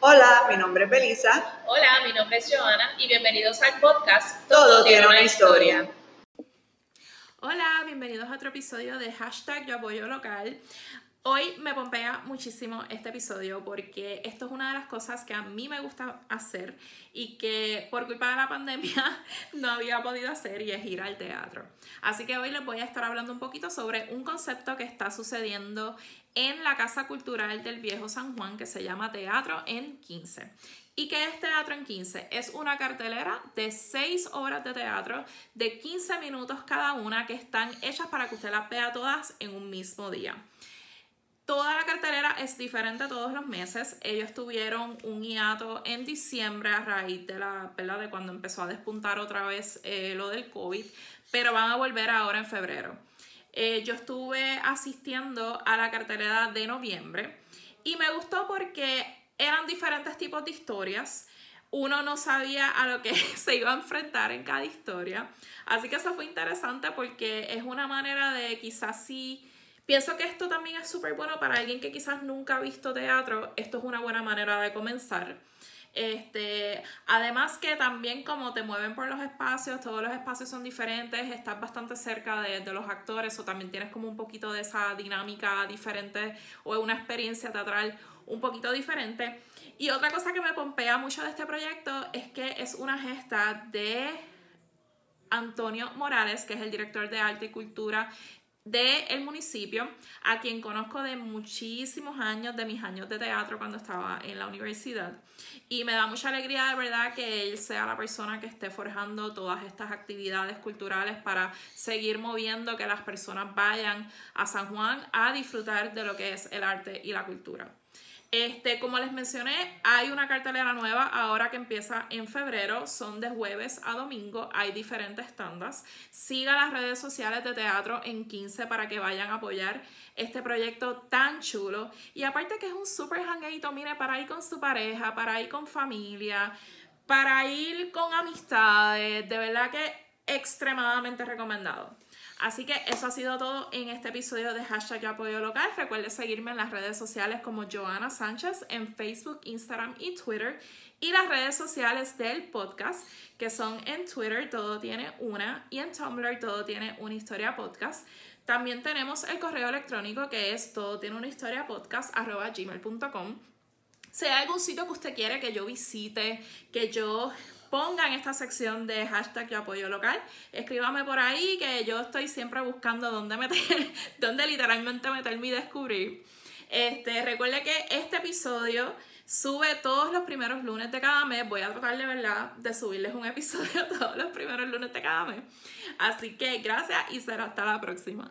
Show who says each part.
Speaker 1: Hola, mi nombre es Belisa.
Speaker 2: Hola, mi nombre es Joana y bienvenidos al podcast
Speaker 1: Todo, tiene una historia.
Speaker 3: Hola, bienvenidos a otro episodio de hashtag Yo Apoyo Local. Hoy me pompea muchísimo este episodio porque esto es una de las cosas que a mí me gusta hacer y que por culpa de la pandemia no había podido hacer y es ir al teatro. Así que hoy les voy a estar hablando un poquito sobre un concepto que está sucediendo en la Casa Cultural del Viejo San Juan que se llama Teatro en 15. ¿Y qué es Teatro en 15? Es una cartelera de 6 obras de teatro de 15 minutos cada una que están hechas para que usted las vea todas en un mismo día. Es diferente todos los meses. Ellos tuvieron un hiato en diciembre a raíz de la ¿verdad? de cuando empezó a despuntar otra vez eh, lo del COVID, pero van a volver ahora en febrero. Eh, yo estuve asistiendo a la cartelera de noviembre y me gustó porque eran diferentes tipos de historias. Uno no sabía a lo que se iba a enfrentar en cada historia. Así que eso fue interesante porque es una manera de quizás sí Pienso que esto también es súper bueno para alguien que quizás nunca ha visto teatro. Esto es una buena manera de comenzar. Este, además que también como te mueven por los espacios, todos los espacios son diferentes, estás bastante cerca de, de, los actores o también tienes como un poquito de esa dinámica diferente o una experiencia teatral un poquito diferente. Y otra cosa que me pompea mucho de este proyecto es que es una gesta de Antonio Morales, que es el director de arte y cultura del municipio, a quien conozco de muchísimos años, de mis años de teatro cuando estaba en la universidad. Y me da mucha alegría de verdad que él sea la persona que esté forjando todas estas actividades culturales para seguir moviendo que las personas vayan a San Juan a disfrutar de lo que es el arte y la cultura. Este, como les mencioné, hay una cartelera nueva ahora que empieza en febrero. Son de jueves a domingo. Hay diferentes tandas. Siga las redes sociales de Teatro en 15 para que vayan a apoyar este proyecto tan chulo. Y aparte que es un súper hangueito, mire, para ir con su pareja, para ir con familia, para ir con amistades. De verdad que extremadamente recomendado. Así que eso ha sido todo en este episodio de Hashtag Apoyo Local. Recuerde seguirme en las redes sociales como Joana Sánchez en Facebook, Instagram y Twitter. Y las redes sociales del podcast, que son en Twitter todo tiene una y en Tumblr todo tiene una historia podcast. También tenemos el correo electrónico que es todo tiene una historia podcast gmail.com. Si hay algún sitio que usted quiere que yo visite, que yo ponga en esta sección de hashtag yo apoyo local. Escríbame por ahí que yo estoy siempre buscando dónde meter, dónde literalmente meterme y descubrir. Este, recuerde que este episodio sube todos los primeros lunes de cada mes. Voy a tratar de verdad de subirles un episodio todos los primeros lunes de cada mes. Así que gracias y será hasta la próxima.